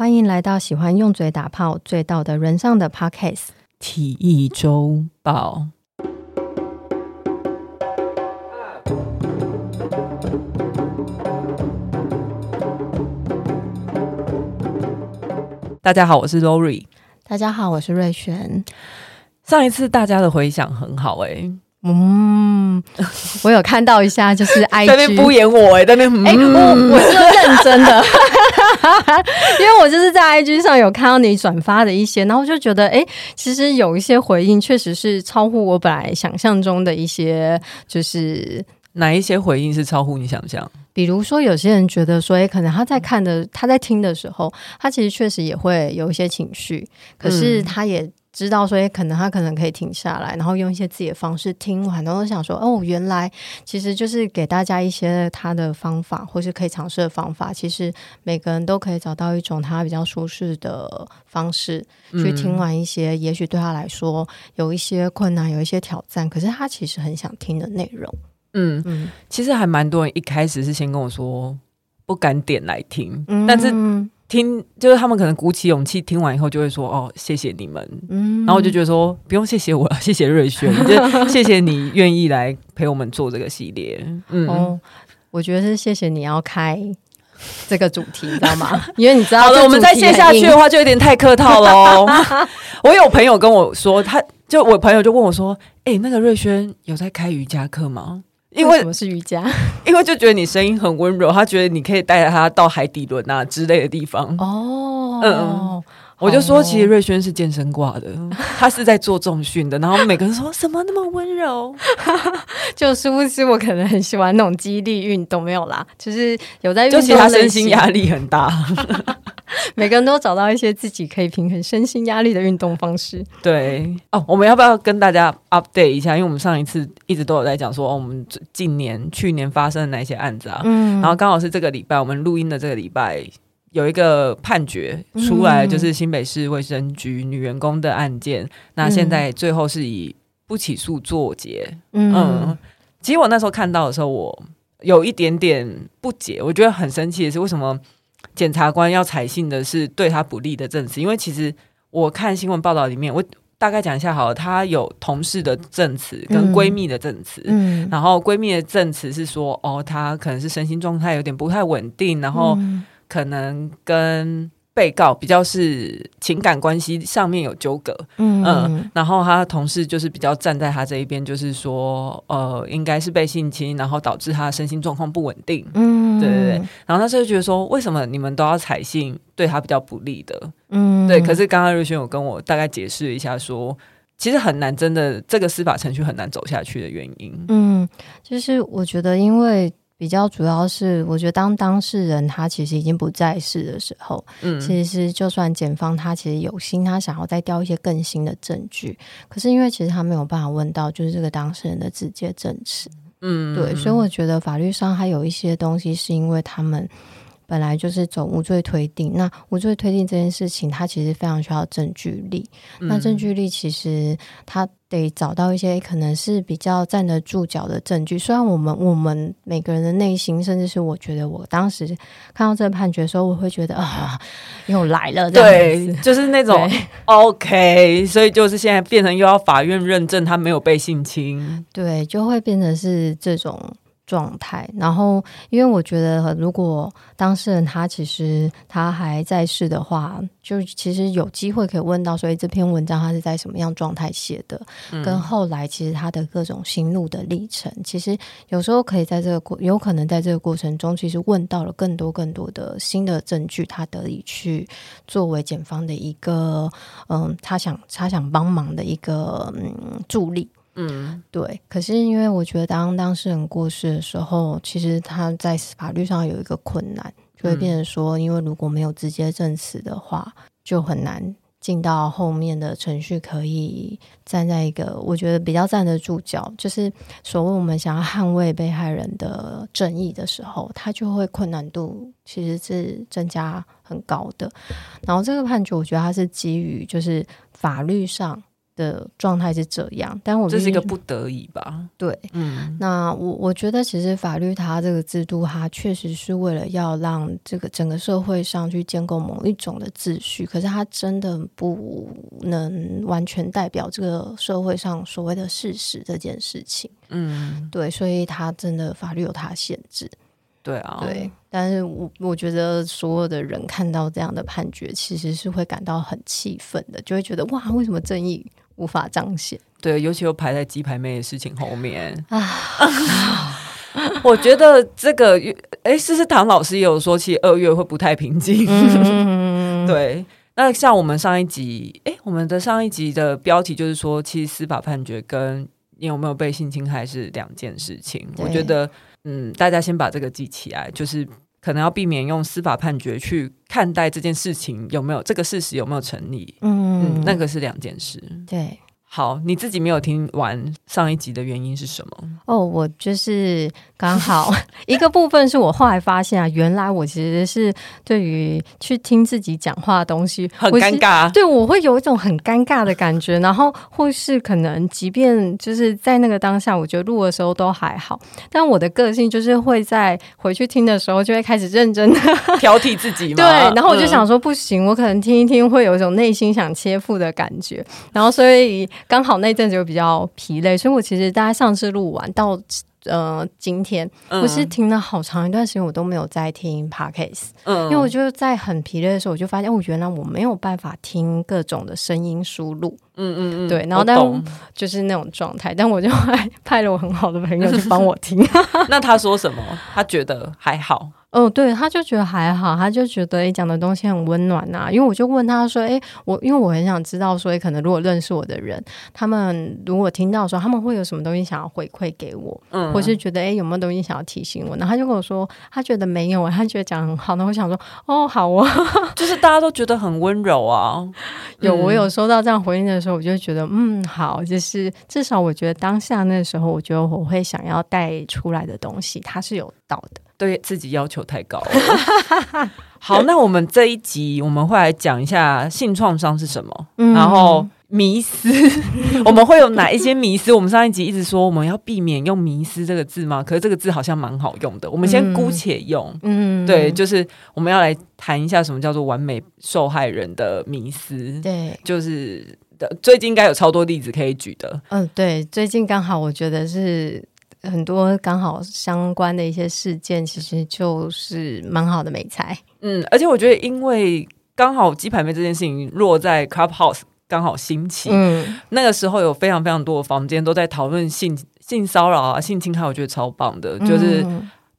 欢迎来到喜欢用嘴打炮、醉道的人上的 Podcast 体育周报。大家好，我是 Lori。大家好，我是瑞璇。上一次大家的回响很好哎、欸，嗯，我有看到一下，就是 在那边敷衍我哎、欸，在那边哎、欸，我我是认真的，因为我就是在 IG 上有看到你转发的一些，然后就觉得哎、欸，其实有一些回应确实是超乎我本来想象中的一些，就是哪一些回应是超乎你想象？比如说，有些人觉得说，哎，可能他在看的、他在听的时候，他其实确实也会有一些情绪，可是他也知道说，哎，可能他可能可以停下来，然后用一些自己的方式听完，然后想说，哦，原来其实就是给大家一些他的方法，或是可以尝试的方法。其实每个人都可以找到一种他比较舒适的方式去听完一些，也许对他来说有一些困难、有一些挑战，可是他其实很想听的内容。嗯嗯，其实还蛮多人一开始是先跟我说不敢点来听，嗯、但是听就是他们可能鼓起勇气听完以后就会说哦，谢谢你们，嗯，然后我就觉得说不用谢谢我了，谢谢瑞轩，就谢谢你愿意来陪我们做这个系列，嗯，哦，我觉得是谢谢你要开这个主题，你知道吗？因为你知道，好了，我们再接下去的话就有点太客套喽。我有朋友跟我说，他就我朋友就问我说，哎、欸，那个瑞轩有在开瑜伽课吗？因为什么是瑜伽？因为就觉得你声音很温柔，他觉得你可以带着他到海底轮啊之类的地方。哦，嗯嗯，我就说其实瑞轩是健身挂的，他是在做重训的。然后每个人说什么那么温柔，就是不是我可能很喜欢那种激励运动，没有啦，就是有在运动，就其他身心压力很大。每个人都找到一些自己可以平衡身心压力的运动方式。对哦，我们要不要跟大家 update 一下？因为我们上一次一直都有在讲说，哦，我们近年、去年发生的哪些案子啊？嗯，然后刚好是这个礼拜，我们录音的这个礼拜有一个判决出来，就是新北市卫生局女员工的案件。嗯、那现在最后是以不起诉作结。嗯，嗯，其实我那时候看到的时候，我有一点点不解，我觉得很生气的是为什么？检察官要采信的是对他不利的证词，因为其实我看新闻报道里面，我大概讲一下好了，他有同事的证词跟闺蜜的证词，嗯，然后闺蜜的证词是说，哦，她可能是身心状态有点不太稳定，然后可能跟。被告比较是情感关系上面有纠葛，嗯，嗯，然后他同事就是比较站在他这一边，就是说，呃，应该是被性侵，然后导致他身心状况不稳定，嗯，对对对。然后他就觉得说，为什么你们都要采信对他比较不利的？嗯，对。可是刚刚瑞轩有跟我大概解释一下说，说其实很难，真的这个司法程序很难走下去的原因。嗯，就是我觉得因为。比较主要是，我觉得当当事人他其实已经不在世的时候，嗯，其实就算检方他其实有心，他想要再调一些更新的证据，可是因为其实他没有办法问到就是这个当事人的直接证词，嗯，对，所以我觉得法律上还有一些东西是因为他们。本来就是走无罪推定，那无罪推定这件事情，它其实非常需要证据力。嗯、那证据力其实它得找到一些可能是比较站得住脚的证据。虽然我们我们每个人的内心，甚至是我觉得我当时看到这个判决的时候，我会觉得啊，又来了。对，就是那种 OK，所以就是现在变成又要法院认证他没有被性侵，对，就会变成是这种。状态，然后因为我觉得，如果当事人他其实他还在世的话，就其实有机会可以问到，所以这篇文章他是在什么样状态写的，嗯、跟后来其实他的各种心路的历程，其实有时候可以在这个过，有可能在这个过程中，其实问到了更多更多的新的证据，他得以去作为检方的一个，嗯，他想他想帮忙的一个嗯助力。嗯，对。可是因为我觉得，当当事人过世的时候，其实他在法律上有一个困难，就会变成说，因为如果没有直接证词的话，就很难进到后面的程序，可以站在一个我觉得比较站得住脚。就是所谓我们想要捍卫被害人的正义的时候，他就会困难度其实是增加很高的。然后这个判决，我觉得它是基于就是法律上。的状态是这样，但我这是一个不得已吧？对，嗯，那我我觉得其实法律它这个制度，它确实是为了要让这个整个社会上去建构某一种的秩序，可是它真的不能完全代表这个社会上所谓的事实这件事情。嗯，对，所以它真的法律有它限制。对啊，对，但是我我觉得所有的人看到这样的判决，其实是会感到很气愤的，就会觉得哇，为什么正义无法彰显？对，尤其又排在鸡排妹的事情后面 啊。我觉得这个月，哎，思思唐老师也有说，其实二月会不太平静。嗯、对，那像我们上一集，哎，我们的上一集的标题就是说，其实司法判决跟你有没有被性侵害是两件事情。我觉得。嗯，大家先把这个记起来，就是可能要避免用司法判决去看待这件事情有没有这个事实有没有成立。嗯，嗯，那个是两件事。对。好，你自己没有听完上一集的原因是什么？哦，我就是刚好一个部分是我后来发现啊，原来我其实是对于去听自己讲话的东西很尴尬，对，我会有一种很尴尬的感觉，然后或是可能即便就是在那个当下，我觉得录的时候都还好，但我的个性就是会在回去听的时候就会开始认真的 挑剔自己 嘛，对，然后我就想说不行，我可能听一听会有一种内心想切腹的感觉，然后所以。刚好那阵子就比较疲累，所以我其实大家上次录完到呃今天，我是停了好长一段时间，我都没有在听 Podcast，嗯，因为我就在很疲累的时候，我就发现，哦，原来我没有办法听各种的声音输入，嗯嗯嗯，对，然后但就是那种状态，但我就还派了我很好的朋友去帮我听，那他说什么？他觉得还好。哦，对，他就觉得还好，他就觉得诶讲的东西很温暖呐、啊。因为我就问他说：“诶，我因为我很想知道，说可能如果认识我的人，他们如果听到说他们会有什么东西想要回馈给我，嗯，或是觉得诶有没有东西想要提醒我？然后他就跟我说，他觉得没有，他觉得讲很好。那我想说，哦，好啊，就是大家都觉得很温柔啊。有我有收到这样回应的时候，我就觉得嗯，好，就是至少我觉得当下那时候，我觉得我会想要带出来的东西，它是有道的。”对自己要求太高了。好，那我们这一集我们会来讲一下性创伤是什么，嗯、然后迷思，我们会有哪一些迷思？我们上一集一直说我们要避免用“迷思”这个字吗？可是这个字好像蛮好用的，我们先姑且用。嗯，对，就是我们要来谈一下什么叫做完美受害人的迷思。对，就是最近应该有超多例子可以举的。嗯，对，最近刚好我觉得是。很多刚好相关的一些事件，其实就是蛮好的美材。嗯，而且我觉得，因为刚好鸡排妹这件事情落在 Clubhouse 刚好兴起，嗯，那个时候有非常非常多的房间都在讨论性性骚扰啊、性侵害，我觉得超棒的，就是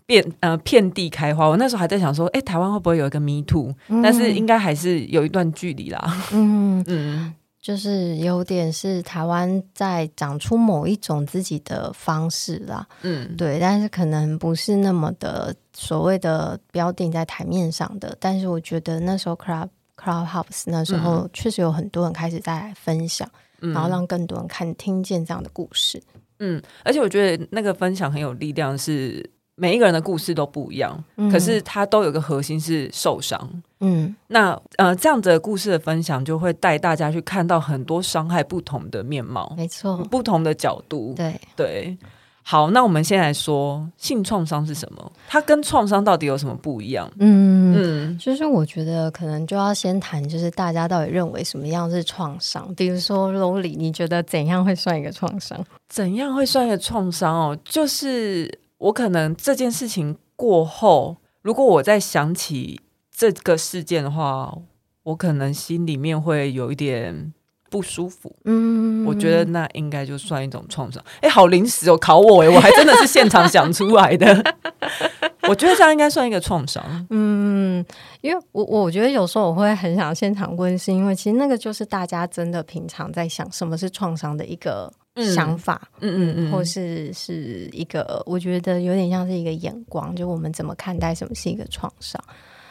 遍呃遍地开花。我那时候还在想说，哎、欸，台湾会不会有一个 Me Too？、嗯、但是应该还是有一段距离啦。嗯 嗯。就是有点是台湾在长出某一种自己的方式啦，嗯，对，但是可能不是那么的所谓的标定在台面上的。但是我觉得那时候 Club Clubhouse 那时候确实有很多人开始在分享，嗯，然后让更多人看听见这样的故事。嗯，而且我觉得那个分享很有力量是。每一个人的故事都不一样，嗯、可是他都有个核心是受伤。嗯，那呃，这样子的故事的分享就会带大家去看到很多伤害不同的面貌，没错，不同的角度。对对，好，那我们先来说性创伤是什么？它跟创伤到底有什么不一样？嗯嗯，就是我觉得可能就要先谈，就是大家到底认为什么样是创伤？比如说 Lowly，你觉得怎样会算一个创伤？怎样会算一个创伤？哦，就是。我可能这件事情过后，如果我再想起这个事件的话，我可能心里面会有一点不舒服。嗯，我觉得那应该就算一种创伤。哎，好临时哦，考我哎，我还真的是现场想出来的。我觉得这样应该算一个创伤。嗯，因为我我觉得有时候我会很想现场问，是因为其实那个就是大家真的平常在想什么是创伤的一个。想法，嗯嗯嗯，或是是一个，我觉得有点像是一个眼光，就我们怎么看待什么是一个创伤，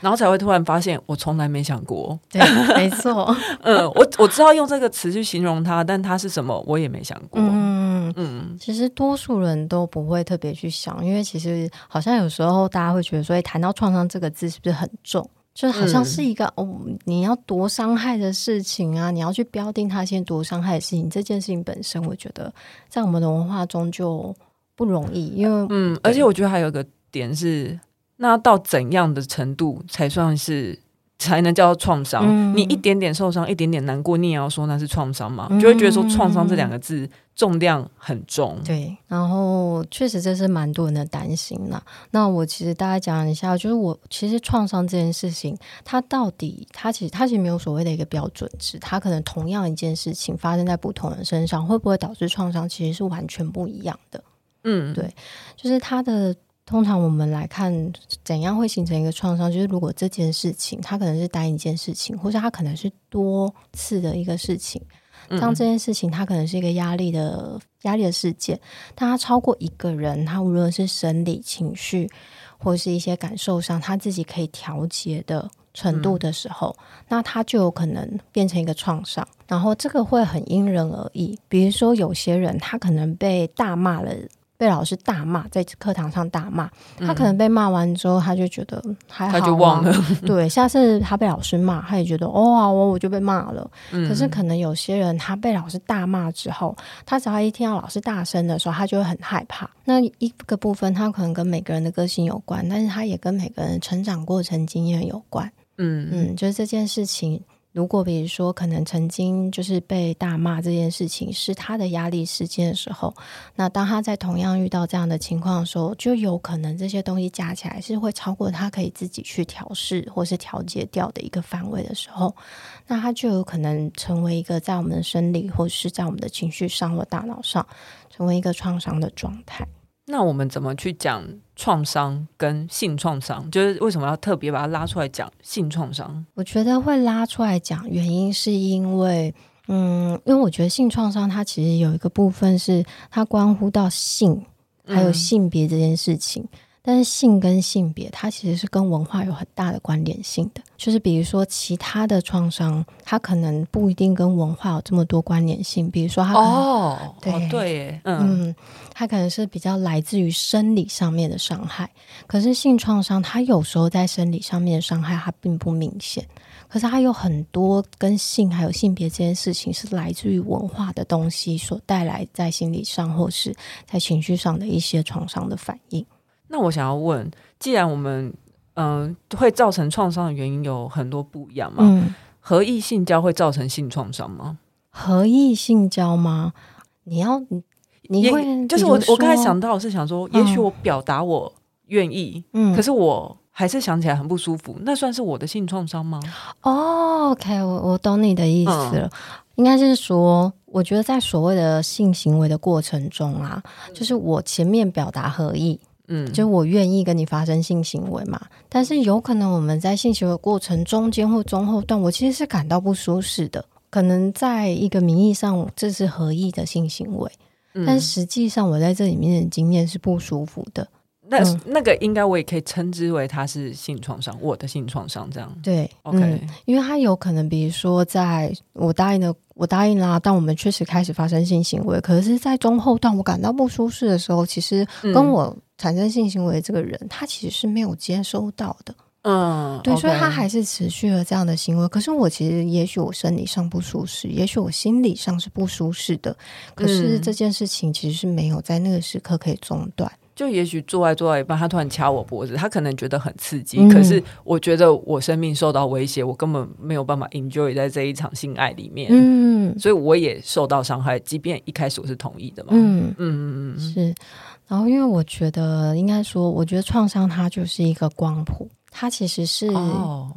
然后才会突然发现，我从来没想过，对，没错，嗯，我我知道用这个词去形容它，但它是什么，我也没想过，嗯嗯，其实多数人都不会特别去想，因为其实好像有时候大家会觉得说，谈到创伤这个字是不是很重？就好像是一个、嗯、哦，你要多伤害的事情啊，你要去标定他先多伤害的事情，这件事情本身，我觉得在我们的文化中就不容易，因为嗯，而且我觉得还有一个点是，那要到怎样的程度才算是？才能叫做创伤。嗯、你一点点受伤，一点点难过，你也要说那是创伤吗？嗯、就会觉得说“创伤”这两个字重量很重。对，然后确实这是蛮多人的担心啦。那我其实大概讲一下，就是我其实创伤这件事情，它到底它其实它其实没有所谓的一个标准值，它可能同样一件事情发生在不同人身上，会不会导致创伤，其实是完全不一样的。嗯，对，就是它的。通常我们来看怎样会形成一个创伤，就是如果这件事情它可能是单一件事情，或者它可能是多次的一个事情。当这件事情它可能是一个压力的压力的事件，但它超过一个人，他无论是生理情绪或是一些感受上，他自己可以调节的程度的时候，嗯、那他就有可能变成一个创伤。然后这个会很因人而异，比如说有些人他可能被大骂了。被老师大骂，在课堂上大骂，他可能被骂完之后，他就觉得还好，啊，他就忘了。对，下次他被老师骂，他也觉得哦，好，我我就被骂了。嗯、可是可能有些人，他被老师大骂之后，他只要一听到老师大声的时候，他就会很害怕。那一个部分，他可能跟每个人的个性有关，但是他也跟每个人成长过程经验有关。嗯嗯，就是这件事情。如果比如说，可能曾经就是被大骂这件事情是他的压力事件的时候，那当他在同样遇到这样的情况的时候，就有可能这些东西加起来是会超过他可以自己去调试或是调节掉的一个范围的时候，那他就有可能成为一个在我们的生理或是在我们的情绪上或大脑上成为一个创伤的状态。那我们怎么去讲创伤跟性创伤？就是为什么要特别把它拉出来讲性创伤？我觉得会拉出来讲，原因是因为，嗯，因为我觉得性创伤它其实有一个部分是它关乎到性还有性别这件事情。嗯但是性跟性别，它其实是跟文化有很大的关联性的。就是比如说，其他的创伤，它可能不一定跟文化有这么多关联性。比如说，它可能哦，对哦对，嗯，嗯，它可能是比较来自于生理上面的伤害。可是性创伤，它有时候在生理上面的伤害，它并不明显。可是它有很多跟性还有性别这件事情，是来自于文化的东西所带来在心理上或是在情绪上的一些创伤的反应。那我想要问，既然我们嗯、呃、会造成创伤的原因有很多不一样嘛，嗯、合意性交会造成性创伤吗？合意性交吗？你要你你会就是我我刚才想到的是想说，也许我表达我愿意，嗯，可是我还是想起来很不舒服，那算是我的性创伤吗？哦，OK，我我懂你的意思了，嗯、应该是说，我觉得在所谓的性行为的过程中啊，就是我前面表达合意。嗯，就我愿意跟你发生性行为嘛，但是有可能我们在性行为过程中间或中后段，我其实是感到不舒适的。可能在一个名义上这是合意的性行为，嗯、但实际上我在这里面的经验是不舒服的。那、嗯、那个应该我也可以称之为它是性创伤，我的性创伤这样。对，OK，、嗯、因为它有可能，比如说在我答应的。我答应啦，但我们确实开始发生性行为。可是，在中后段我感到不舒适的时候，其实跟我产生性行为这个人，嗯、他其实是没有接收到的。嗯，对所以他还是持续了这样的行为。可是，我其实也许我生理上不舒适，也许我心理上是不舒适的。可是这件事情其实是没有在那个时刻可以中断。就也许做爱做到一半，他突然掐我脖子，他可能觉得很刺激。嗯、可是我觉得我生命受到威胁，我根本没有办法 enjoy 在这一场性爱里面。嗯，所以我也受到伤害，即便一开始我是同意的嘛。嗯嗯嗯嗯，是。然后因为我觉得应该说，我觉得创伤它就是一个光谱，它其实是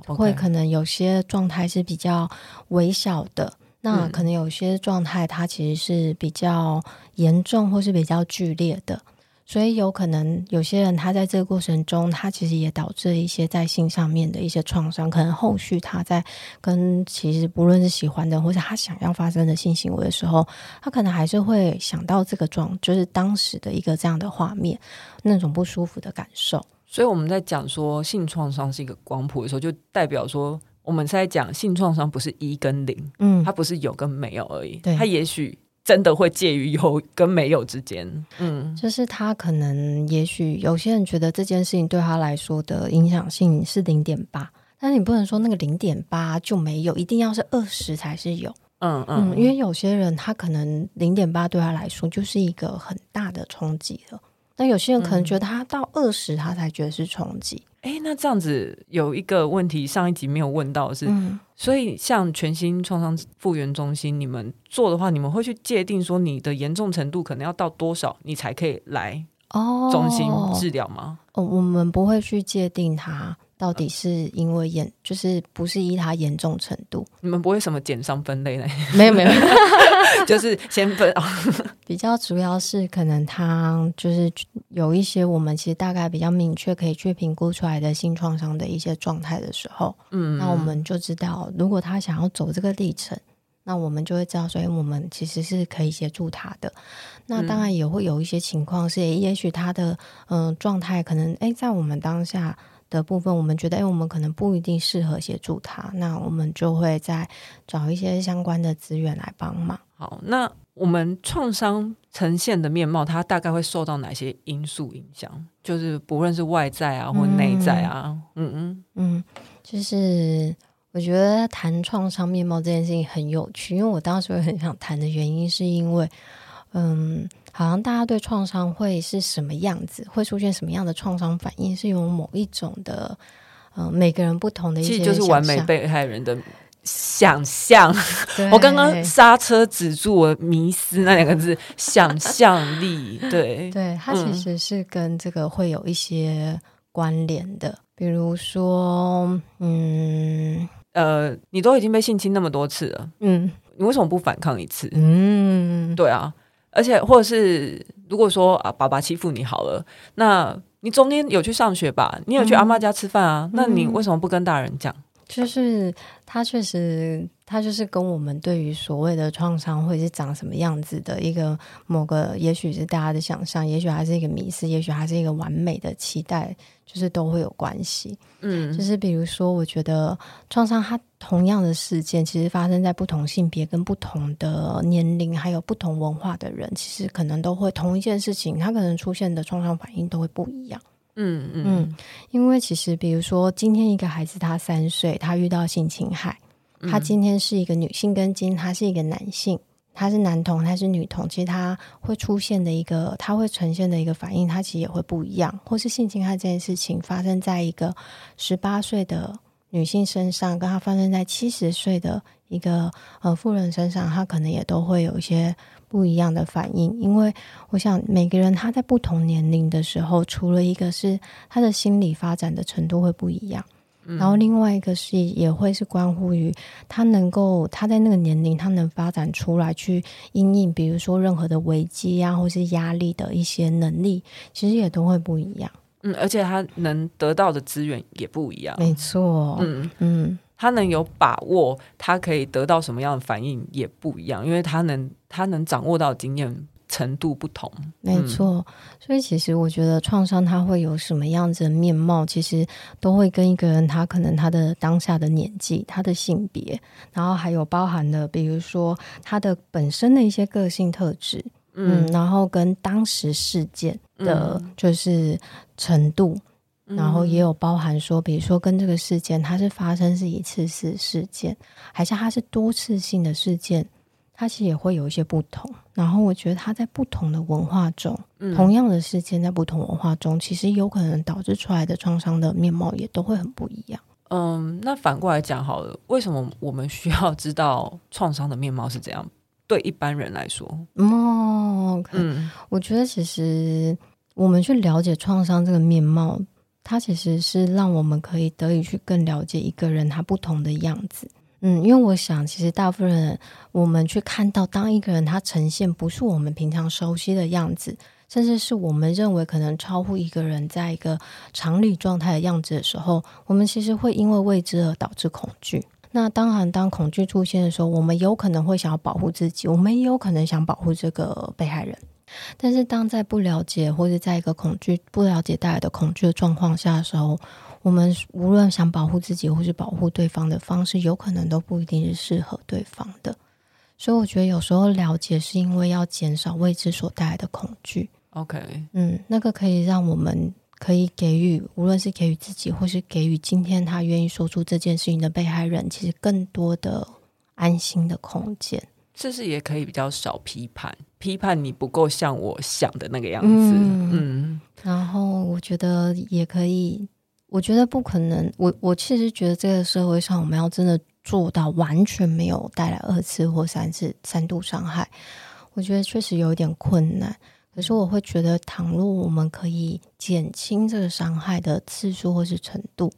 会可能有些状态是比较微小的，那可能有些状态它其实是比较严重或是比较剧烈的。所以有可能有些人他在这个过程中，他其实也导致一些在性上面的一些创伤，可能后续他在跟其实不论是喜欢的或者他想要发生的性行为的时候，他可能还是会想到这个状，就是当时的一个这样的画面，那种不舒服的感受。所以我们在讲说性创伤是一个光谱的时候，就代表说我们在讲性创伤不是一跟零，嗯，它不是有跟没有而已，对，它也许。真的会介于有跟没有之间，嗯，就是他可能，也许有些人觉得这件事情对他来说的影响性是零点八，但你不能说那个零点八就没有，一定要是二十才是有。嗯嗯，嗯，因为有些人他可能零点八对他来说就是一个很大的冲击了，那有些人可能觉得他到二十他才觉得是冲击。哎、嗯，那这样子有一个问题，上一集没有问到是，嗯、所以像全新创伤复原中心，你们做的话，你们会去界定说你的严重程度可能要到多少，你才可以来哦中心治疗吗？哦，我们不会去界定它。到底是因为严，就是不是依他严重程度？你们不会什么减伤分类呢？没 有没有，就是先分啊。比较主要是可能他就是有一些我们其实大概比较明确可以去评估出来的性创伤的一些状态的时候，嗯，那我们就知道，如果他想要走这个历程，那我们就会知道，所以我们其实是可以协助他的。那当然也会有一些情况是，也许他的嗯、呃、状态可能哎，在我们当下。的部分，我们觉得，哎，我们可能不一定适合协助他，那我们就会再找一些相关的资源来帮忙。好，那我们创伤呈现的面貌，它大概会受到哪些因素影响？就是不论是外在啊，或内在啊，嗯嗯嗯，就是我觉得谈创伤面貌这件事情很有趣，因为我当时会很想谈的原因，是因为，嗯。好像大家对创伤会是什么样子，会出现什么样的创伤反应，是有某一种的，嗯、呃，每个人不同的一些，其实就是完美被害人的想象。我刚刚刹车止住我迷思那两个字，想象力。对，对，它其实是跟这个会有一些关联的，嗯、比如说，嗯，呃，你都已经被性侵那么多次了，嗯，你为什么不反抗一次？嗯，对啊。而且，或者是如果说啊，爸爸欺负你好了，那你中间有去上学吧？你有去阿妈家吃饭啊？嗯、那你为什么不跟大人讲？就是他确实，他就是跟我们对于所谓的创伤会是长什么样子的一个某个，也许是大家的想象，也许还是一个迷失，也许还是一个完美的期待，就是都会有关系。嗯，就是比如说，我觉得创伤它同样的事件，其实发生在不同性别、跟不同的年龄，还有不同文化的人，其实可能都会同一件事情，它可能出现的创伤反应都会不一样。嗯嗯嗯，因为其实比如说，今天一个孩子他三岁，他遇到性侵害，他今天是一个女性，跟今他是一个男性，他是男童，他是女童，其实他会出现的一个，他会呈现的一个反应，他其实也会不一样。或是性侵害这件事情发生在一个十八岁的女性身上，跟他发生在七十岁的一个呃妇人身上，他可能也都会有一些。不一样的反应，因为我想每个人他在不同年龄的时候，除了一个是他的心理发展的程度会不一样，嗯、然后另外一个是也会是关乎于他能够他在那个年龄他能发展出来去应应，比如说任何的危机啊，或是压力的一些能力，其实也都会不一样。嗯，而且他能得到的资源也不一样。没错，嗯嗯。他能有把握，他可以得到什么样的反应也不一样，因为他能他能掌握到经验程度不同。没错，嗯、所以其实我觉得创伤它会有什么样子的面貌，其实都会跟一个人他可能他的当下的年纪、他的性别，然后还有包含的，比如说他的本身的一些个性特质，嗯，嗯，然后跟当时事件的就是程度。嗯然后也有包含说，比如说跟这个事件，它是发生是一次性事件，还是它是多次性的事件，它其实也会有一些不同。然后我觉得它在不同的文化中，嗯、同样的事件在不同文化中，其实有可能导致出来的创伤的面貌也都会很不一样。嗯，那反过来讲好了，为什么我们需要知道创伤的面貌是怎样？对一般人来说，哦，okay、嗯，我觉得其实我们去了解创伤这个面貌。它其实是让我们可以得以去更了解一个人他不同的样子，嗯，因为我想，其实大部分人我们去看到，当一个人他呈现不是我们平常熟悉的样子，甚至是我们认为可能超乎一个人在一个常理状态的样子的时候，我们其实会因为未知而导致恐惧。那当然，当恐惧出现的时候，我们有可能会想要保护自己，我们也有可能想保护这个被害人。但是，当在不了解或者在一个恐惧、不了解带来的恐惧的状况下的时候，我们无论想保护自己或是保护对方的方式，有可能都不一定是适合对方的。所以，我觉得有时候了解是因为要减少未知所带来的恐惧。OK，嗯，那个可以让我们可以给予，无论是给予自己，或是给予今天他愿意说出这件事情的被害人，其实更多的安心的空间。这是也可以比较少批判，批判你不够像我想的那个样子。嗯，嗯，然后我觉得也可以，我觉得不可能。我我其实觉得这个社会上，我们要真的做到完全没有带来二次或三次三度伤害，我觉得确实有点困难。可是我会觉得，倘若我们可以减轻这个伤害的次数或是程度，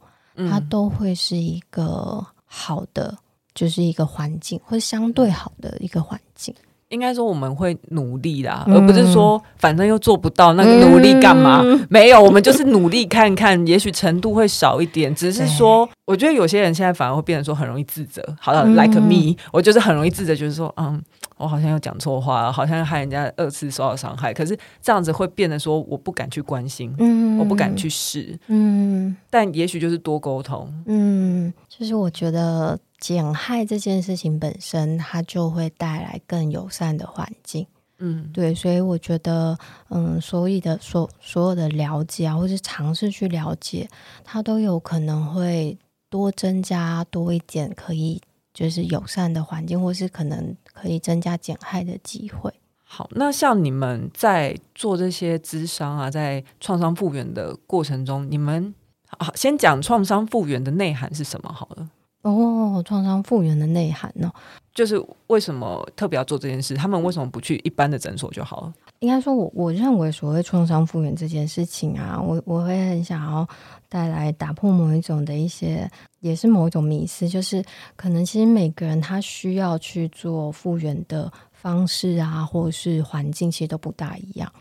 它都会是一个好的。就是一个环境，或相对好的一个环境。应该说我们会努力啦，嗯、而不是说反正又做不到，那个努力干嘛？嗯、没有，我们就是努力看看，也许程度会少一点。只是说，我觉得有些人现在反而会变成说很容易自责。好了、嗯、，like me，我就是很容易自责，就是说，嗯，我好像又讲错话了，好像害人家二次受到伤害。可是这样子会变得说，我不敢去关心，嗯，我不敢去试，嗯。但也许就是多沟通，嗯，就是我觉得。减害这件事情本身，它就会带来更友善的环境。嗯，对，所以我觉得，嗯，所有的所所有的了解啊，或是尝试去了解，它都有可能会多增加多一点可以就是友善的环境，或是可能可以增加减害的机会。好，那像你们在做这些咨商啊，在创伤复原的过程中，你们啊先讲创伤复原的内涵是什么好了。哦，创伤复原的内涵呢？就是为什么特别要做这件事？他们为什么不去一般的诊所就好了？应该说我，我我认为所谓创伤复原这件事情啊，我我会很想要带来打破某一种的一些，也是某一种迷思，就是可能其实每个人他需要去做复原的方式啊，或者是环境，其实都不大一样。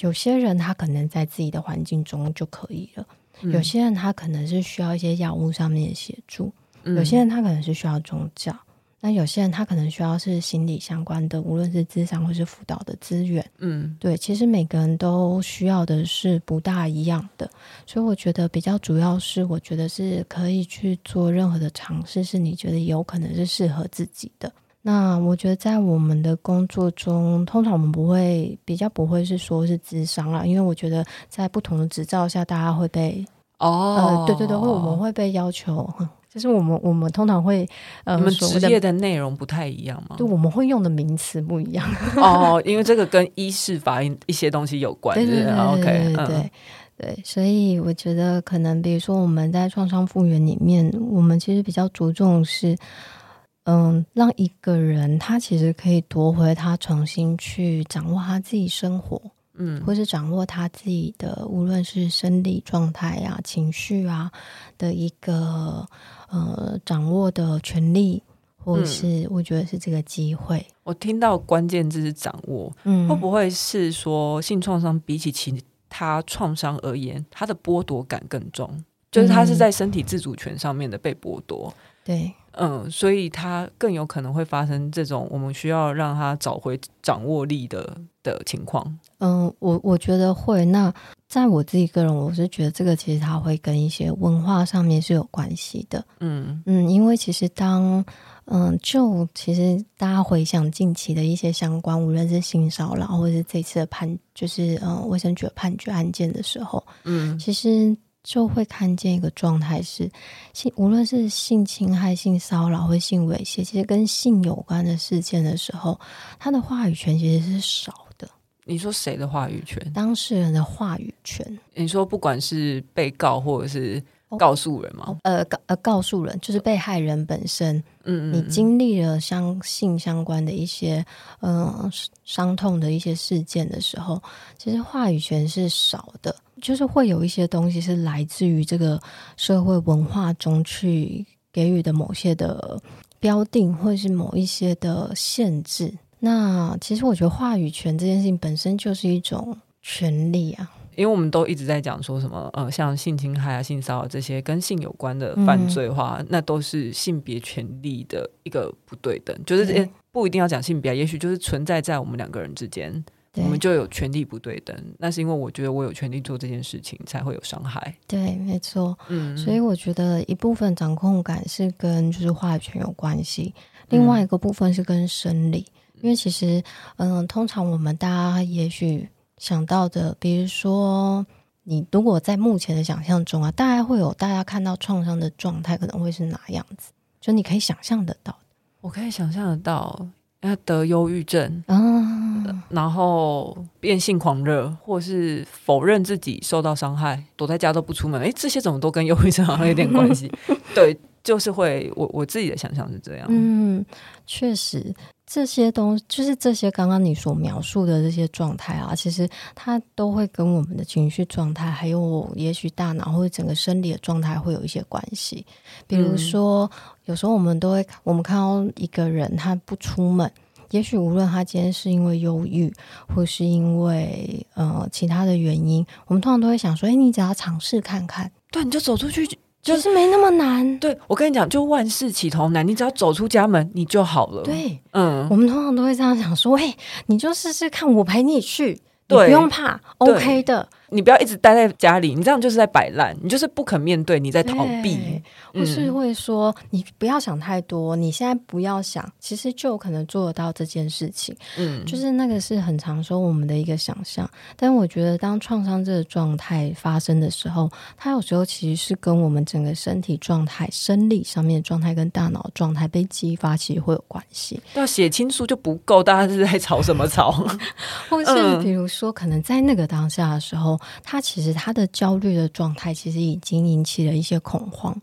有些人他可能在自己的环境中就可以了，嗯、有些人他可能是需要一些药物上面的协助。有些人他可能是需要宗教，那有些人他可能需要是心理相关的，无论是智商或是辅导的资源。嗯，对，其实每个人都需要的是不大一样的，所以我觉得比较主要是，我觉得是可以去做任何的尝试，是你觉得有可能是适合自己的。那我觉得在我们的工作中，通常我们不会比较不会是说是智商啦，因为我觉得在不同的执照下，大家会被哦、呃，对对对，会我们会被要求。就是我们我们通常会呃，你们职业的内容不太一样吗？对，我们会用的名词不一样 哦，因为这个跟医事法一些东西有关，对对对对、嗯、对，对，所以我觉得可能比如说我们在创伤复原里面，我们其实比较着重是，嗯，让一个人他其实可以夺回他重新去掌握他自己生活。嗯，或是掌握他自己的，无论是生理状态啊、情绪啊的一个呃掌握的权利，或是我觉得是这个机会。嗯，我听到关键字是掌握，嗯，会不会是说性创伤比起其他创伤而言，它的剥夺感更重？就是他是在身体自主权上面的被剥夺。对。嗯，所以他更有可能会发生这种我们需要让他找回掌握力的的情况。嗯，我我觉得会。那在我自己个人，我是觉得这个其实它会跟一些文化上面是有关系的。嗯嗯，因为其实当嗯，就其实大家回想近期的一些相关，无论是性骚扰或者是这次的判，就是嗯卫生局判决案件的时候，嗯，其实。就会看见一个状态是性，无论是性侵害、性骚扰或性猥亵，其实跟性有关的事件的时候，他的话语权其实是少的。你说谁的话语权？当事人的话语权。你说不管是被告或者是告诉人吗？哦、呃，告呃告诉人就是被害人本身。嗯，嗯，嗯，你经历了相性相关的一些嗯、呃、伤痛的一些事件的时候，其实话语权是少的。就是会有一些东西是来自于这个社会文化中去给予的某些的标定，或者是某一些的限制。那其实我觉得话语权这件事情本身就是一种权利啊。因为我们都一直在讲说什么，呃，像性侵害啊、性骚扰这些跟性有关的犯罪的话，嗯、那都是性别权利的一个不对等。就是、欸、不一定要讲性别，也许就是存在在我们两个人之间。我们就有权利不对等，那是因为我觉得我有权利做这件事情，才会有伤害。对，没错。嗯，所以我觉得一部分掌控感是跟就是话语权有关系，另外一个部分是跟生理，嗯、因为其实，嗯，通常我们大家也许想到的，比如说你如果在目前的想象中啊，大概会有大家看到创伤的状态可能会是哪样子？就你可以想象得到，我可以想象得到，要得忧郁症，嗯，然后变性狂热，或是否认自己受到伤害，躲在家都不出门，哎，这些怎么都跟忧郁症好像有点关系？对，就是会，我我自己的想象是这样，嗯，确实。这些东西就是这些刚刚你所描述的这些状态啊，其实它都会跟我们的情绪状态，还有也许大脑或者整个生理的状态会有一些关系。比如说，嗯、有时候我们都会，我们看到一个人他不出门，也许无论他今天是因为忧郁，或是因为呃其他的原因，我们通常都会想说：哎，你只要尝试看看，对，你就走出去。就是没那么难，对，我跟你讲，就万事起头难，你只要走出家门，你就好了。对，嗯，我们通常都会这样讲说，喂，你就试试看，我陪你去，对，你不用怕，OK 的。你不要一直待在家里，你这样就是在摆烂，你就是不肯面对，你在逃避。我是会说，你不要想太多，你现在不要想，其实就有可能做得到这件事情。嗯，就是那个是很常说我们的一个想象，但我觉得当创伤这个状态发生的时候，它有时候其实是跟我们整个身体状态、生理上面的状态跟大脑状态被激发，其实会有关系。要写清楚就不够，大家是在吵什么吵？或是比如说，可能在那个当下的时候。他其实他的焦虑的状态，其实已经引起了一些恐慌。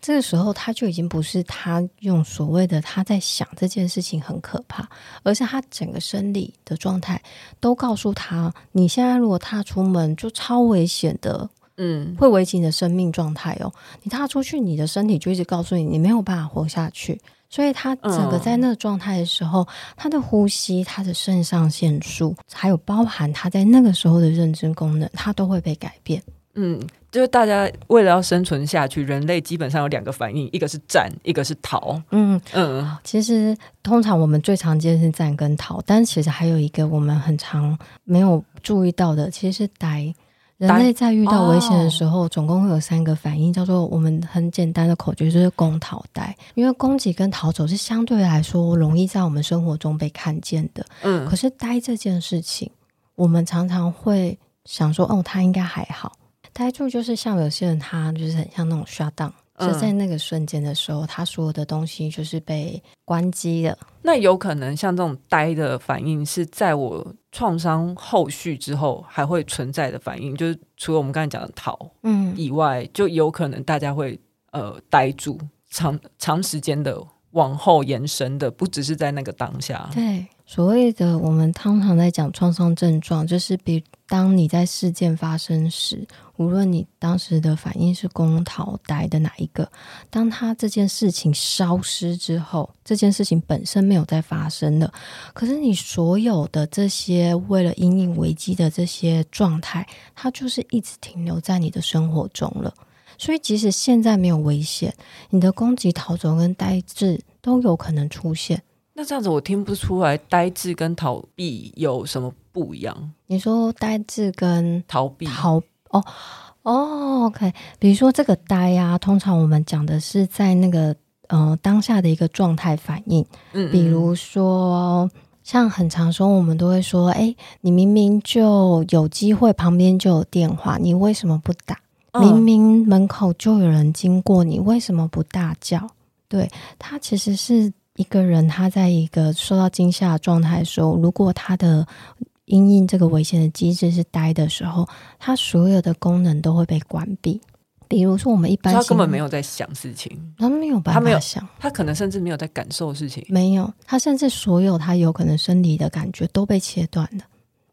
这个时候，他就已经不是他用所谓的他在想这件事情很可怕，而是他整个生理的状态都告诉他，你现在如果踏出门就超危险的，嗯，会危及你的生命状态哦。你踏出去，你的身体就一直告诉你，你没有办法活下去。所以他整个在那个状态的时候，嗯、他的呼吸、他的肾上腺素，还有包含他在那个时候的认知功能，他都会被改变。嗯，就是大家为了要生存下去，人类基本上有两个反应，一个是战，一个是逃。嗯嗯，其实通常我们最常见是战跟逃，但其实还有一个我们很常没有注意到的，其实是呆。人类在遇到危险的时候，总共会有三个反应，叫做我们很简单的口诀，就是攻、逃、呆。因为攻击跟逃走是相对来说容易在我们生活中被看见的，嗯。可是呆这件事情，我们常常会想说，哦，他应该还好。呆住就是像有些人，他就是很像那种 shut down。就在那个瞬间的时候，他所有的东西就是被关机了。那有可能像这种呆的反应，是在我创伤后续之后还会存在的反应，就是除了我们刚才讲的逃，嗯以外，嗯、就有可能大家会呃呆住，长长时间的往后延伸的，不只是在那个当下。对，所谓的我们通常在讲创伤症状，就是比当你在事件发生时。无论你当时的反应是攻、逃、呆的哪一个，当他这件事情消失之后，这件事情本身没有再发生了，可是你所有的这些为了因应危机的这些状态，它就是一直停留在你的生活中了。所以即使现在没有危险，你的攻击、逃走跟呆滞都有可能出现。那这样子我听不出来，呆滞跟逃避有什么不一样？你说呆滞跟逃避逃。哦哦，OK，比如说这个呆呀，通常我们讲的是在那个呃当下的一个状态反应。嗯，嗯，比如说像很常说，我们都会说，哎，你明明就有机会，旁边就有电话，你为什么不打？明明门口就有人经过，你为什么不大叫？对，他其实是一个人，他在一个受到惊吓的状态的时候，如果他的。因应这个危险的机制是呆的时候，它所有的功能都会被关闭。比如说，我们一般他根本没有在想事情，他没有办法，想，他可能甚至没有在感受事情，没有，他甚至所有他有可能生理的感觉都被切断了。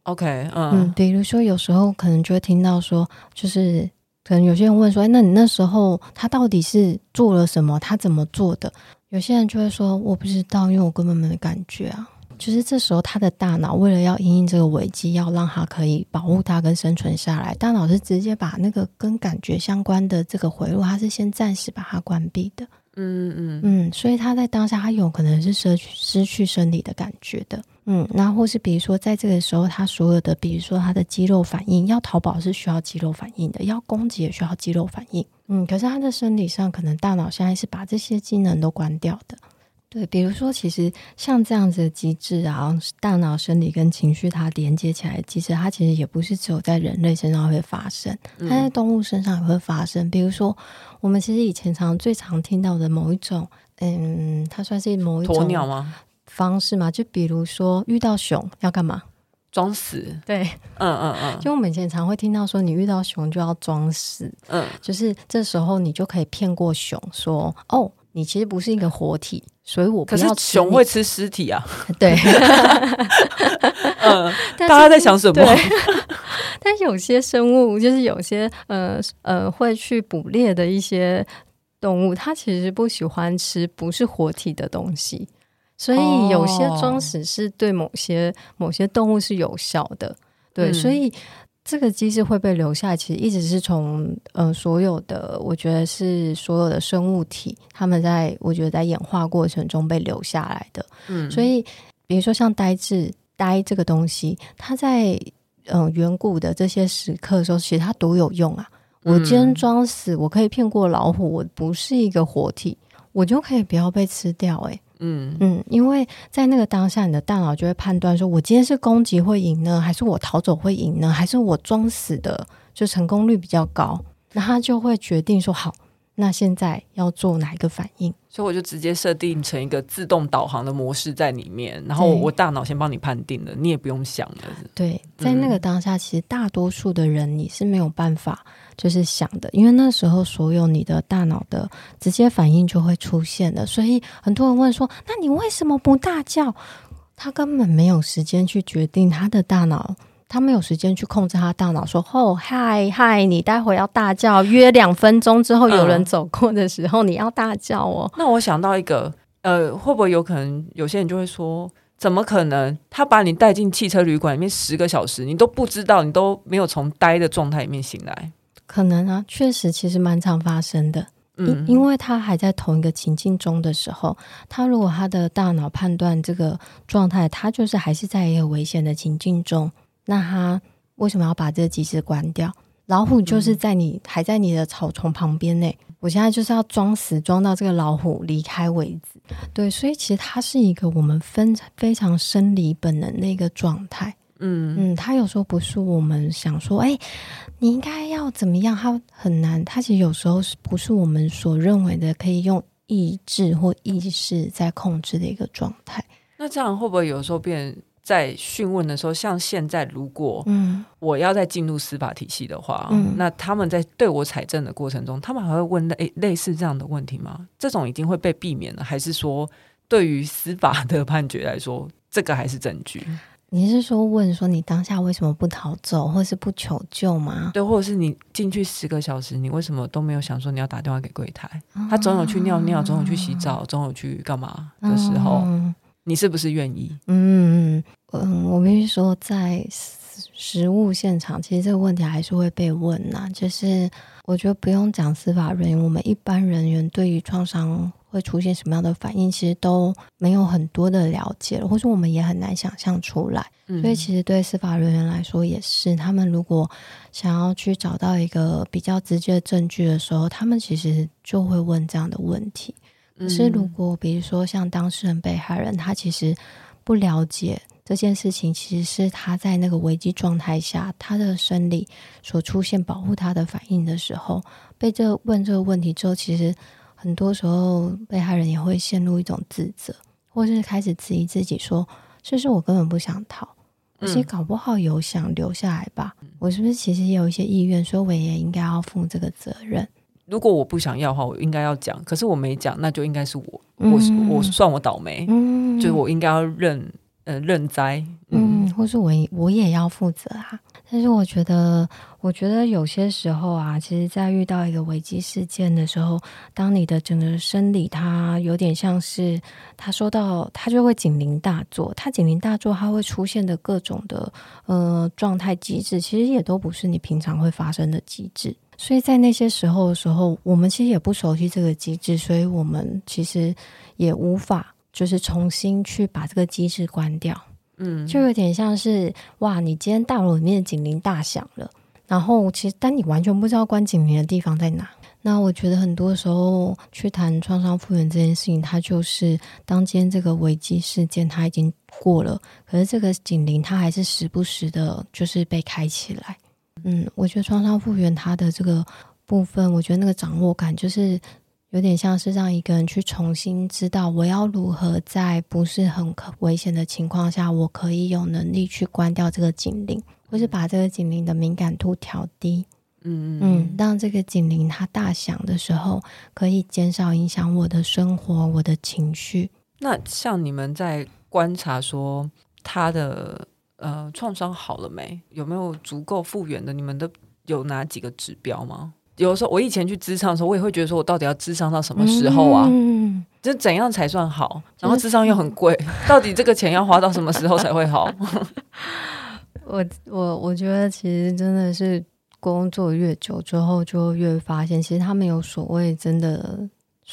OK，嗯，嗯，比如说有时候可能就会听到说，就是可能有些人问说，哎，那你那时候他到底是做了什么？他怎么做的？有些人就会说，我不知道，因为我根本没感觉啊。就是这时候，他的大脑为了要因应这个危机，要让他可以保护他跟生存下来，大脑是直接把那个跟感觉相关的这个回路，他是先暂时把它关闭的。嗯嗯嗯，所以他在当下，他有可能是失去失去生理的感觉的。嗯，那或是比如说，在这个时候，他所有的，比如说他的肌肉反应，要逃跑是需要肌肉反应的，要攻击也需要肌肉反应。嗯，可是他的生理上，可能大脑现在是把这些机能都关掉的。对，比如说，其实像这样子的机制啊，大脑生理跟情绪它连接起来的机制，它其实也不是只有在人类身上会发生，它在动物身上也会发生。嗯、比如说，我们其实以前常最常听到的某一种，嗯，它算是某一种鸵鸟吗？方式嘛，就比如说遇到熊要干嘛？装死。对，嗯嗯嗯。就我们以前常会听到说，你遇到熊就要装死，嗯，就是这时候你就可以骗过熊说，哦。你其实不是一个活体，所以我不要吃。可是熊会吃尸体啊？对，嗯，大家在想什么？但有些生物，就是有些呃呃会去捕猎的一些动物，它其实不喜欢吃不是活体的东西，所以有些装死是对某些某些动物是有效的。对，嗯、所以。这个机制会被留下，其实一直是从呃所有的，我觉得是所有的生物体，他们在我觉得在演化过程中被留下来的。嗯，所以比如说像呆滞呆这个东西，它在嗯、呃、远古的这些时刻的时候，其实它多有用啊！我今天装死，我可以骗过老虎，我不是一个活体，我就可以不要被吃掉，欸。诶。嗯。嗯，因为在那个当下，你的大脑就会判断说，我今天是攻击会赢呢，还是我逃走会赢呢，还是我装死的就成功率比较高，那他就会决定说，好，那现在要做哪一个反应？所以我就直接设定成一个自动导航的模式在里面，然后我大脑先帮你判定了，你也不用想了。对，在那个当下，其实大多数的人你是没有办法。就是想的，因为那时候所有你的大脑的直接反应就会出现的，所以很多人问说：“那你为什么不大叫？”他根本没有时间去决定他的大脑，他没有时间去控制他大脑，说：“哦，嗨嗨，你待会要大叫，约两分钟之后有人走过的时候，你要大叫哦。”那我想到一个，呃，会不会有可能有些人就会说：“怎么可能？他把你带进汽车旅馆里面十个小时，你都不知道，你都没有从呆的状态里面醒来。”可能啊，确实，其实蛮常发生的。因、嗯、因为他还在同一个情境中的时候，他如果他的大脑判断这个状态，他就是还是在一个危险的情境中，那他为什么要把这个机制关掉？老虎就是在你、嗯、还在你的草丛旁边呢，我现在就是要装死，装到这个老虎离开为止。对，所以其实它是一个我们分非常生理本能的一个状态。嗯嗯，它有时候不是我们想说，哎，你应该要怎么样？它很难，它其实有时候是不是我们所认为的可以用意志或意识在控制的一个状态？那这样会不会有时候变在讯问的时候，像现在，如果嗯我要再进入司法体系的话，嗯，那他们在对我采证的过程中，他们还会问类类似这样的问题吗？这种已经会被避免了，还是说对于司法的判决来说，这个还是证据？你是说问说你当下为什么不逃走，或是不求救吗？对，或者是你进去十个小时，你为什么都没有想说你要打电话给柜台？哦、他总有去尿尿，总有去洗澡，总有去干嘛的时候，嗯、你是不是愿意？嗯嗯，我必须说，在实物现场，其实这个问题还是会被问呐、啊。就是我觉得不用讲司法人员，我们一般人员对于创伤。会出现什么样的反应，其实都没有很多的了解了，或者我们也很难想象出来。嗯、所以，其实对司法人员来说也是，他们如果想要去找到一个比较直接的证据的时候，他们其实就会问这样的问题。可是，如果比如说像当事人、被害人，他其实不了解这件事情，其实是他在那个危机状态下，他的生理所出现保护他的反应的时候，被这问这个问题之后，其实。很多时候，被害人也会陷入一种自责，或是开始质疑自己，说：“是不是我根本不想逃？其实搞不好有想留下来吧？嗯、我是不是其实也有一些意愿，所以我也应该要负这个责任？如果我不想要的话，我应该要讲。可是我没讲，那就应该是我，我我算我倒霉，嗯、就是我应该要认呃认栽，嗯，或是我我也要负责啊。”但是我觉得，我觉得有些时候啊，其实，在遇到一个危机事件的时候，当你的整个生理它有点像是，它说到它就会警铃大作，它警铃大作，它会出现的各种的呃状态机制，其实也都不是你平常会发生的机制。所以在那些时候的时候，我们其实也不熟悉这个机制，所以我们其实也无法就是重新去把这个机制关掉。嗯，就有点像是哇，你今天大楼里面的警铃大响了，然后其实但你完全不知道关警铃的地方在哪。那我觉得很多时候去谈创伤复原这件事情，它就是当今天这个危机事件它已经过了，可是这个警铃它还是时不时的，就是被开起来。嗯，我觉得创伤复原它的这个部分，我觉得那个掌握感就是有点像是让一个人去重新知道我要如何在不是很危险的情况下，我可以有能力去关掉这个警铃，或是把这个警铃的敏感度调低。嗯嗯，当这个警铃它大响的时候，可以减少影响我的生活、我的情绪。那像你们在观察说他的呃创伤好了没？有没有足够复原的？你们的有哪几个指标吗？有的时候我以前去咨商的时候，我也会觉得说我到底要咨商到什么时候啊？嗯，就怎样才算好？然后智商又很贵，到底这个钱要花到什么时候才会好？我我我觉得其实真的是。工作越久之后，就越发现，其实他们有所谓真的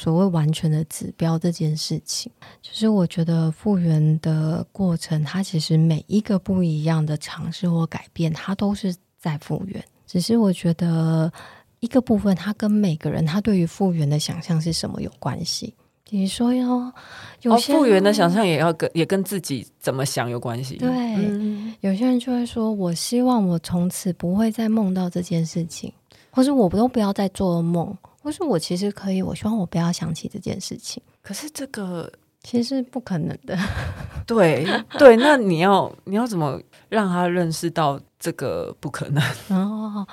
所谓完全的指标这件事情。就是我觉得复原的过程，它其实每一个不一样的尝试或改变，它都是在复原。只是我觉得一个部分，它跟每个人他对于复原的想象是什么有关系。你说哟，有些复原的想象也要跟也跟自己怎么想有关系。对，嗯、有些人就会说：“我希望我从此不会再梦到这件事情，或是我都不要再做梦，或是我其实可以，我希望我不要想起这件事情。”可是这个。其实是不可能的，对对，那你要你要怎么让他认识到这个不可能？然后，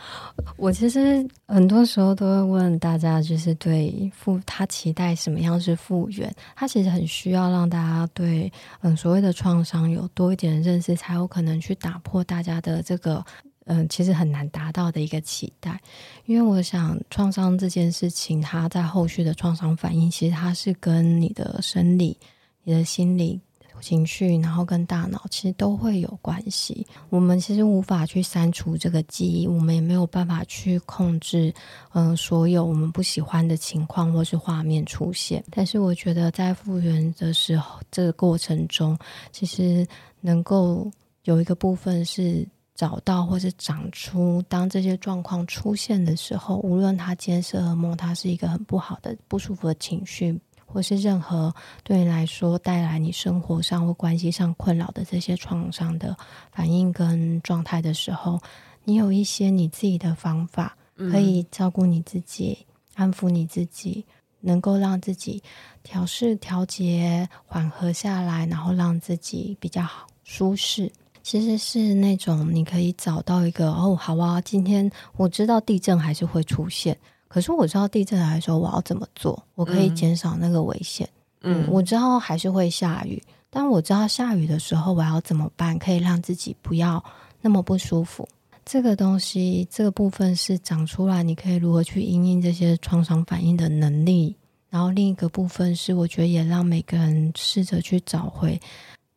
我其实很多时候都会问大家，就是对复他期待什么样是复原？他其实很需要让大家对嗯所谓的创伤有多一点认识，才有可能去打破大家的这个。嗯，其实很难达到的一个期待，因为我想创伤这件事情，它在后续的创伤反应，其实它是跟你的生理、你的心理、情绪，然后跟大脑，其实都会有关系。我们其实无法去删除这个记忆，我们也没有办法去控制，嗯，所有我们不喜欢的情况或是画面出现。但是我觉得在复原的时候，这个过程中，其实能够有一个部分是。找到或是长出，当这些状况出现的时候，无论它今天是噩梦，它是一个很不好的、不舒服的情绪，或是任何对你来说带来你生活上或关系上困扰的这些创伤的反应跟状态的时候，你有一些你自己的方法，可以照顾你自己、安抚你自己，能够让自己调试、调节、缓和下来，然后让自己比较好、舒适。其实是那种你可以找到一个哦，好啊，今天我知道地震还是会出现，可是我知道地震来的时候我要怎么做，我可以减少那个危险。嗯，嗯，我知道还是会下雨，但我知道下雨的时候我要怎么办，可以让自己不要那么不舒服。这个东西，这个部分是长出来，你可以如何去应应这些创伤反应的能力。然后另一个部分是，我觉得也让每个人试着去找回，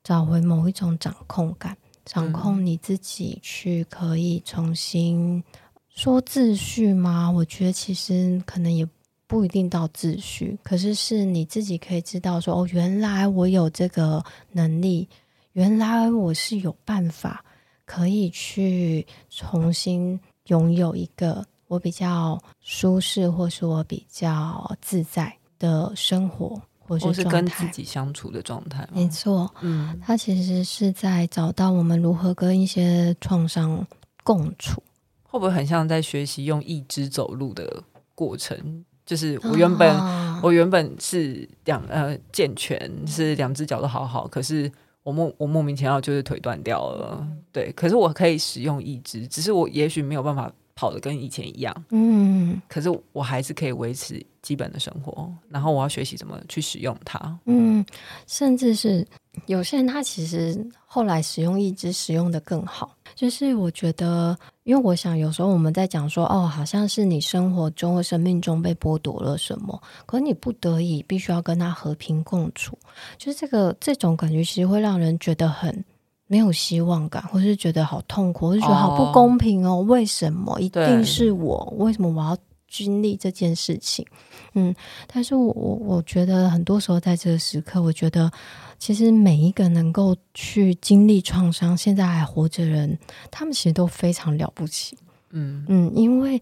找回某一种掌控感。掌控你自己，去可以重新说秩序吗？我觉得其实可能也不一定到秩序，可是是你自己可以知道说，哦，原来我有这个能力，原来我是有办法可以去重新拥有一个我比较舒适，或是我比较自在的生活。或是跟自己相处的状态，没错，嗯，他其实是在找到我们如何跟一些创伤共处，会不会很像在学习用一只走路的过程？就是我原本、啊、我原本是两呃健全，是两只脚都好好，可是我莫我莫名其妙就是腿断掉了，对，可是我可以使用一只，只是我也许没有办法。跑的跟以前一样，嗯，可是我还是可以维持基本的生活。然后我要学习怎么去使用它，嗯，甚至是有些人他其实后来使用义肢使用的更好。就是我觉得，因为我想有时候我们在讲说，哦，好像是你生活中或生命中被剥夺了什么，可你不得已必须要跟他和平共处，就是这个这种感觉其实会让人觉得很。没有希望感，或是觉得好痛苦，或是觉得好不公平哦。Oh, 为什么一定是我？为什么我要经历这件事情？嗯，但是我我我觉得很多时候在这个时刻，我觉得其实每一个能够去经历创伤、现在还活着的人，他们其实都非常了不起。嗯嗯，因为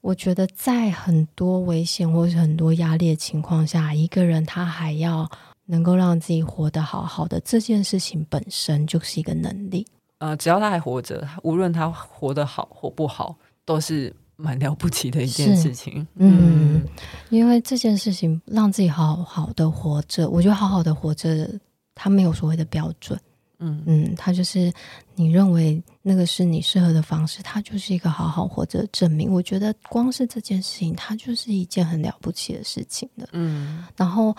我觉得在很多危险或是很多压力的情况下，一个人他还要能够让自己活得好好的，这件事情本身就是一个能力。呃，只要他还活着，无论他活得好或不好，都是蛮了不起的一件事情。嗯，嗯，因为这件事情让自己好好的活着，我觉得好好的活着，他没有所谓的标准。嗯嗯，他就是你认为那个是你适合的方式，他就是一个好好活着的证明。我觉得光是这件事情，它就是一件很了不起的事情的。嗯，然后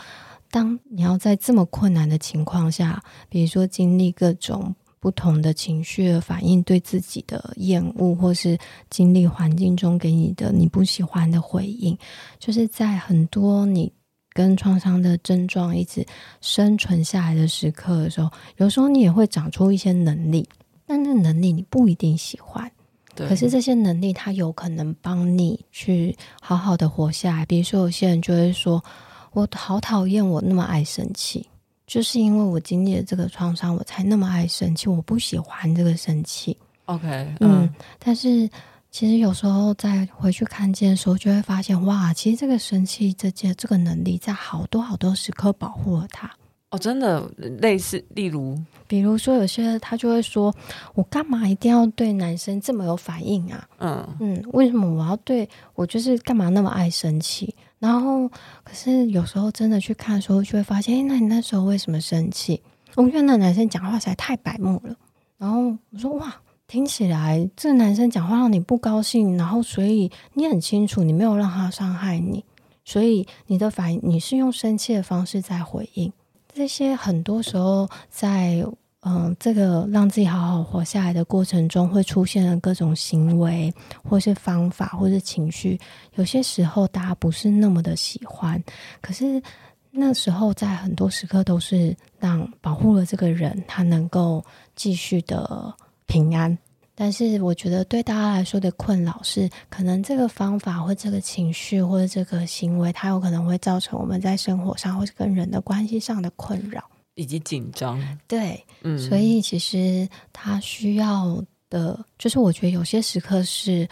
当你要在这么困难的情况下，比如说经历各种。不同的情绪的反应，对自己的厌恶，或是经历环境中给你的你不喜欢的回应，就是在很多你跟创伤的症状一直生存下来的时刻的时候，有时候你也会长出一些能力，但那能力你不一定喜欢。对。可是这些能力，它有可能帮你去好好的活下来。比如说，有些人就会说：“我好讨厌我那么爱生气。”就是因为我经历了这个创伤，我才那么爱生气。我不喜欢这个生气。OK，嗯，嗯，但是其实有时候再回去看见的时候，就会发现，哇，其实这个生气这件这个能力，在好多好多时刻保护了他。哦，真的，类似，例如，比如说，有些他就会说：“我干嘛一定要对男生这么有反应啊？嗯嗯，为什么我要对我就是干嘛那么爱生气？”然后，可是有时候真的去看的时候，就会发现，哎，那你那时候为什么生气？我觉得那男生讲话实在太白目了。然后我说，哇，听起来这个男生讲话让你不高兴，然后所以你很清楚，你没有让他伤害你，所以你的反应你是用生气的方式在回应。这些很多时候在。嗯，这个让自己好好活下来的过程中，会出现的各种行为，或是方法，或是情绪，有些时候大家不是那么的喜欢。可是那时候，在很多时刻都是让保护了这个人，他能够继续的平安。但是我觉得对大家来说的困扰是，可能这个方法或这个情绪或者这个行为，它有可能会造成我们在生活上或是跟人的关系上的困扰。以及紧张，对，嗯，所以其实他需要的，就是我觉得有些时刻是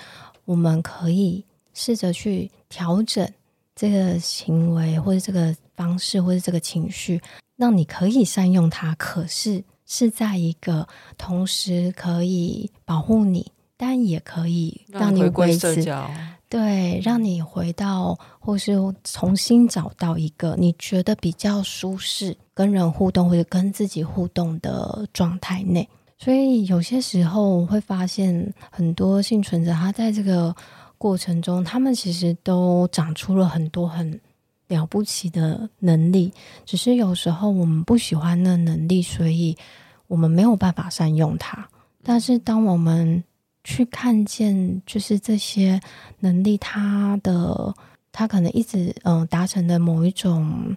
我们可以试着去调整这个行为，或者这个方式，或者这个情绪，让你可以善用它。可是是在一个同时可以保护你，但也可以让你维持社交。对，让你回到，或是重新找到一个你觉得比较舒适跟人互动或者跟自己互动的状态内。所以有些时候我会发现，很多幸存者他在这个过程中，他们其实都长出了很多很了不起的能力，只是有时候我们不喜欢那能力，所以我们没有办法善用它。但是当我们去看见，就是这些能力，他的他可能一直嗯达成的某一种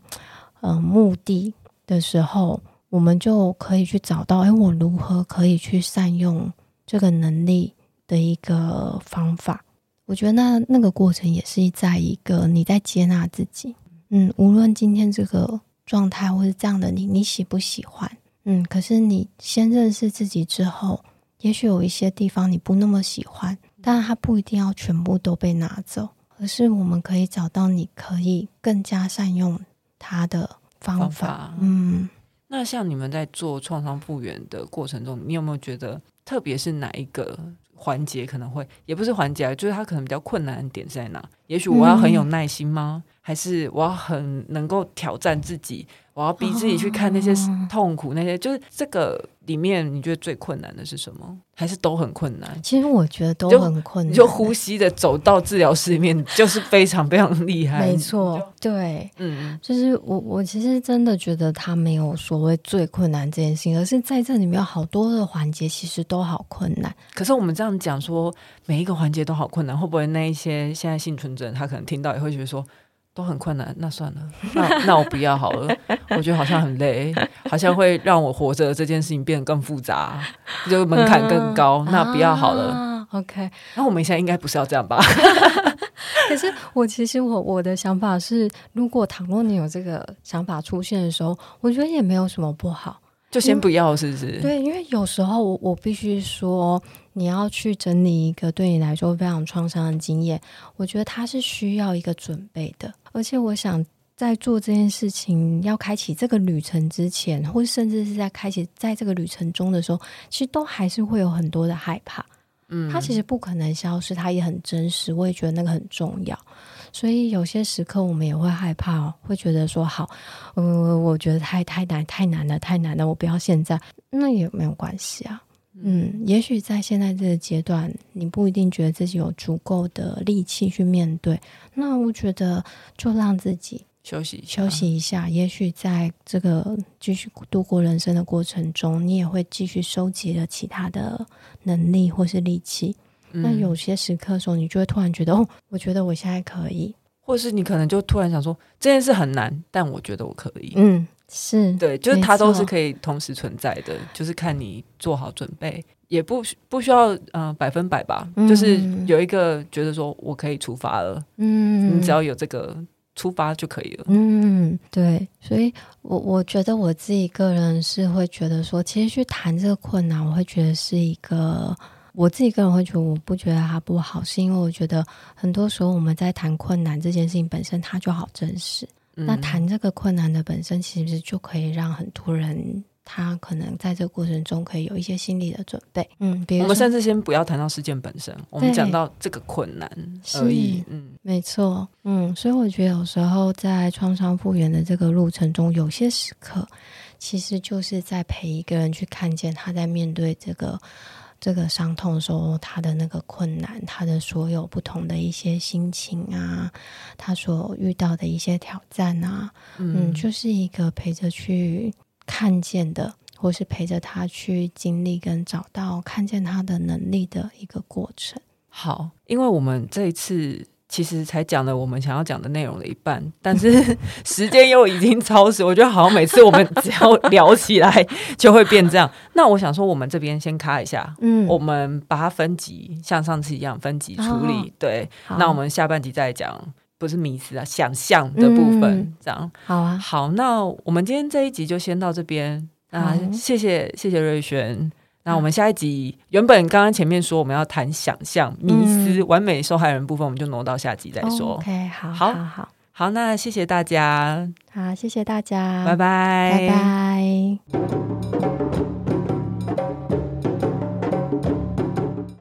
嗯目的的时候，我们就可以去找到，哎，我如何可以去善用这个能力的一个方法。我觉得那那个过程也是在一个你在接纳自己，嗯，无论今天这个状态或是这样的你，你喜不喜欢，嗯，可是你先认识自己之后。也许有一些地方你不那么喜欢，但它不一定要全部都被拿走，而是我们可以找到你可以更加善用它的方法。嗯，那像你们在做创伤复原的过程中，你有没有觉得，特别是哪一个环节可能会，也不是环节，就是它可能比较困难的点在哪？也许我要很有耐心吗？嗯、还是我要很能够挑战自己？我要逼自己去看那些痛苦，那些就是这个里面，你觉得最困难的是什么？还是都很困难？其实我觉得都很困难。就呼吸的走到治疗室里面，就是非常非常厉害。没错，对，嗯，就是我我其实真的觉得他没有所谓最困难这件事情，而是在这里面有好多的环节其实都好困难。可是我们这样讲说，每一个环节都好困难，会不会那一些现在幸存者他可能听到也会觉得说？都很困难，那算了，那那我不要好了。我觉得好像很累，好像会让我活着这件事情变得更复杂，就门槛更高。那不要好了。啊、OK，那我们现在应该不是要这样吧？可是我其实我我的想法是，如果倘若你有这个想法出现的时候，我觉得也没有什么不好，就先不要，是不是？对，因为有时候我我必须说，你要去整理一个对你来说非常创伤的经验，我觉得它是需要一个准备的。而且我想在做这件事情要开启这个旅程之前，或甚至是在开启在这个旅程中的时候，其实都还是会有很多的害怕。嗯，它其实不可能消失，它也很真实。我也觉得那个很重要。所以有些时刻我们也会害怕，会觉得说好，呃，我觉得太太难，太难了，太难了，我不要现在，那也没有关系啊。嗯，也许在现在这个阶段，你不一定觉得自己有足够的力气去面对，那我觉得就让自己休息休息一下。也许在这个继续度过人生的过程中，你也会继续收集了其他的能力或是力气。那有些时刻的时候，你就会突然觉得，哦，我觉得我现在可以，或是你可能就突然想说，这件事很难，但我觉得我可以。嗯，是对，就是它都是可以同时存在的，就是看你做好准备，也不不需要呃百分百吧，嗯，就是有一个觉得说我可以出发了，嗯，你只要有这个出发就可以了。嗯，对，所以我我觉得我自己个人是会觉得说，其实去谈这个困难，我会觉得是一个。我自己个人会觉得，我不觉得它不好，是因为我觉得很多时候我们在谈困难这件事情本身，它就好真实。嗯、那谈这个困难的本身，其实就可以让很多人他可能在这个过程中可以有一些心理的准备。嗯，比如我们甚至先不要谈到事件本身，我们讲到这个困难而已。嗯，没错。嗯，所以我觉得有时候在创伤复原的这个路程中，有些时刻其实就是在陪一个人去看见他在面对这个。这个伤痛的时候，他的那个困难，他的所有不同的一些心情啊，他所遇到的一些挑战啊，嗯，嗯，就是一个陪着去看见的，或是陪着他去经历跟找到看见他的能力的一个过程。好，因为我们这一次。其实才讲了我们想要讲的内容的一半，但是 时间又已经超时。我觉得好像每次我们只要聊起来就会变这样。那我想说，我们这边先卡一下，嗯，我们把它分级，像上次一样分级处理。哦、对，那我们下半集再讲，不是迷思啊，想象的部分，嗯、这样。好啊，好，那我们今天这一集就先到这边。啊，谢谢谢谢瑞轩。那我们下一集原本刚刚前面说我们要谈想象迷思、嗯、完美受害人部分，我们就挪到下集再说。OK，好，好，好，好，好，那谢谢大家，好，谢谢大家，拜拜，拜拜。